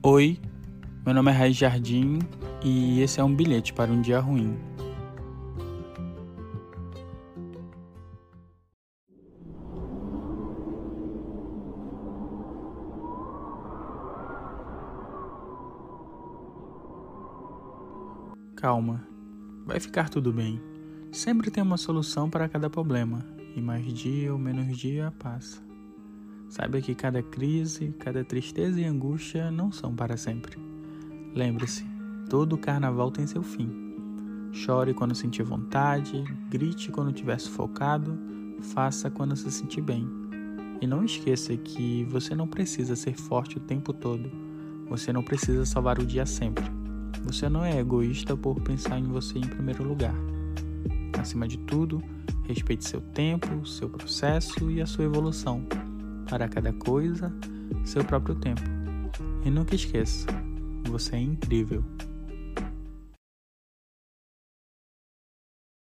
Oi, meu nome é Raiz Jardim e esse é um bilhete para um dia ruim. Calma, vai ficar tudo bem. Sempre tem uma solução para cada problema, e mais dia ou menos dia passa. Saiba que cada crise, cada tristeza e angústia não são para sempre. Lembre-se, todo carnaval tem seu fim. Chore quando sentir vontade, grite quando estiver sufocado, faça quando se sentir bem. E não esqueça que você não precisa ser forte o tempo todo. Você não precisa salvar o dia sempre. Você não é egoísta por pensar em você em primeiro lugar. Acima de tudo, respeite seu tempo, seu processo e a sua evolução. Para cada coisa, seu próprio tempo. E nunca esqueça, você é incrível.